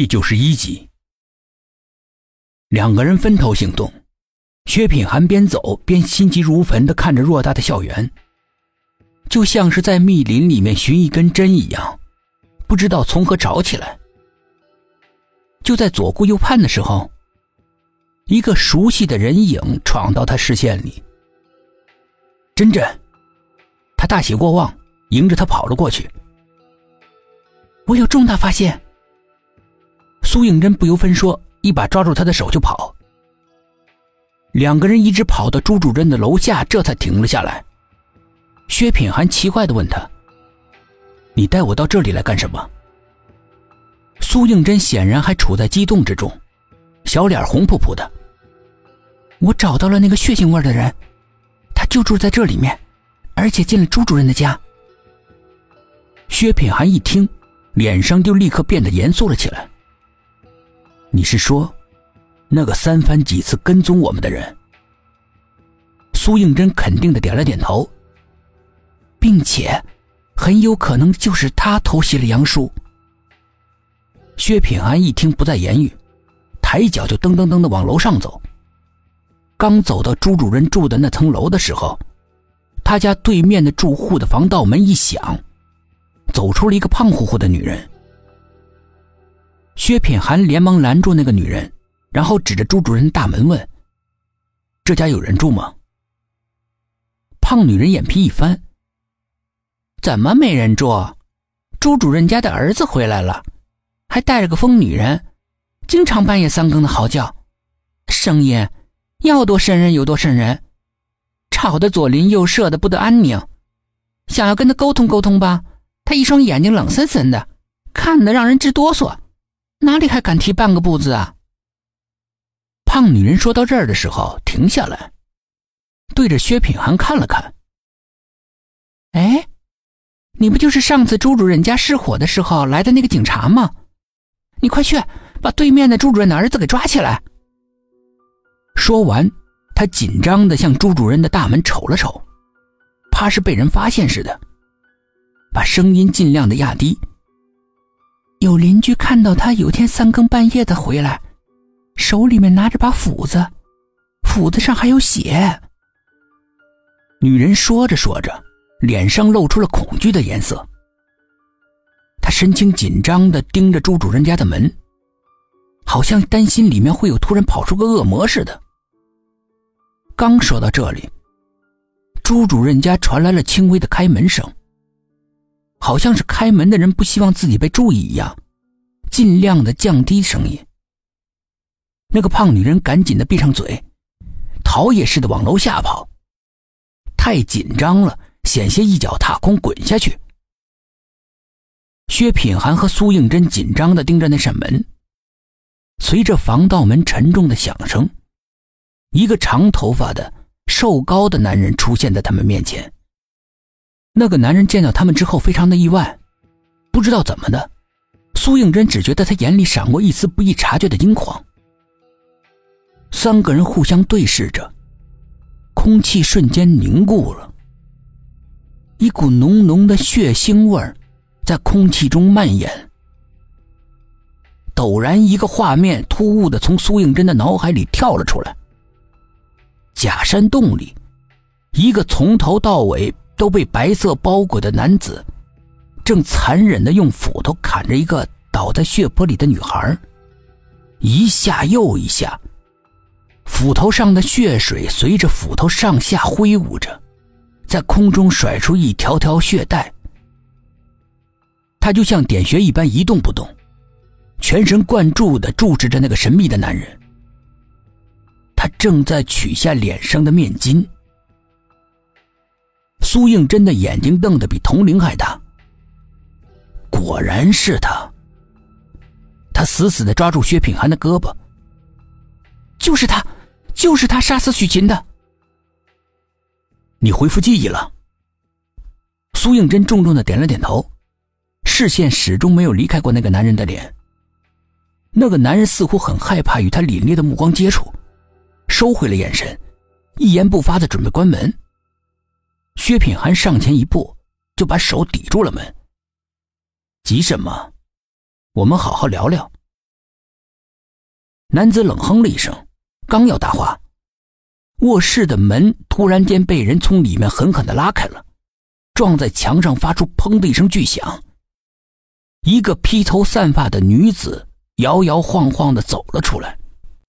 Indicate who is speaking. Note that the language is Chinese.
Speaker 1: 第九十一集，两个人分头行动。薛品涵边走边心急如焚的看着偌大的校园，就像是在密林里面寻一根针一样，不知道从何找起来。就在左顾右盼的时候，一个熟悉的人影闯到他视线里。真真，他大喜过望，迎着他跑了过去。
Speaker 2: 我有重大发现。
Speaker 1: 苏应真不由分说，一把抓住他的手就跑。两个人一直跑到朱主任的楼下，这才停了下来。薛品涵奇怪的问他：“你带我到这里来干什么？”苏应真显然还处在激动之中，小脸红扑扑的。
Speaker 2: 我找到了那个血腥味的人，他就住在这里面，而且进了朱主任的家。
Speaker 1: 薛品涵一听，脸上就立刻变得严肃了起来。你是说，那个三番几次跟踪我们的人？苏应真肯定的点了点头，
Speaker 2: 并且很有可能就是他偷袭了杨叔。
Speaker 1: 薛品安一听不再言语，抬脚就噔噔噔的往楼上走。刚走到朱主任住的那层楼的时候，他家对面的住户的防盗门一响，走出了一个胖乎乎的女人。薛品涵连忙拦住那个女人，然后指着朱主任大门问：“这家有人住吗？”胖女人眼皮一翻：“
Speaker 2: 怎么没人住？朱主任家的儿子回来了，还带着个疯女人，经常半夜三更的嚎叫，声音要多瘆人有多瘆人，吵得左邻右舍的不得安宁。想要跟他沟通沟通吧，他一双眼睛冷森森的，看得让人直哆嗦。”哪里还敢提半个不字啊！
Speaker 1: 胖女人说到这儿的时候停下来，对着薛品涵看了看。
Speaker 2: 哎，你不就是上次朱主任家失火的时候来的那个警察吗？你快去把对面的朱主任的儿子给抓起来！
Speaker 1: 说完，他紧张的向朱主任的大门瞅了瞅，怕是被人发现似的，把声音尽量的压低。
Speaker 2: 有邻居看到他有天三更半夜的回来，手里面拿着把斧子，斧子上还有血。
Speaker 1: 女人说着说着，脸上露出了恐惧的颜色。她神情紧张的盯着朱主任家的门，好像担心里面会有突然跑出个恶魔似的。刚说到这里，朱主任家传来了轻微的开门声。好像是开门的人不希望自己被注意一样，尽量的降低声音。那个胖女人赶紧的闭上嘴，逃也似的往楼下跑。太紧张了，险些一脚踏空滚下去。薛品涵和苏应真紧张的盯着那扇门。随着防盗门沉重的响声，一个长头发的、瘦高的男人出现在他们面前。那个男人见到他们之后，非常的意外，不知道怎么的，苏应真只觉得他眼里闪过一丝不易察觉的惊慌。三个人互相对视着，空气瞬间凝固了，一股浓浓的血腥味在空气中蔓延。陡然，一个画面突兀的从苏应真的脑海里跳了出来：假山洞里，一个从头到尾。都被白色包裹的男子，正残忍的用斧头砍着一个倒在血泊里的女孩，一下又一下，斧头上的血水随着斧头上下挥舞着，在空中甩出一条条血带。他就像点穴一般一动不动，全神贯注的注视着那个神秘的男人。他正在取下脸上的面巾。苏应真的眼睛瞪得比铜铃还大。果然是他。他死死的抓住薛品涵的胳膊。
Speaker 2: 就是他，就是他杀死许琴的。
Speaker 1: 你恢复记忆了。苏应真重重的点了点头，视线始终没有离开过那个男人的脸。那个男人似乎很害怕与他凛冽的目光接触，收回了眼神，一言不发的准备关门。薛品涵上前一步，就把手抵住了门。急什么？我们好好聊聊。男子冷哼了一声，刚要答话，卧室的门突然间被人从里面狠狠的拉开了，撞在墙上，发出“砰”的一声巨响。一个披头散发的女子摇摇晃晃的走了出来。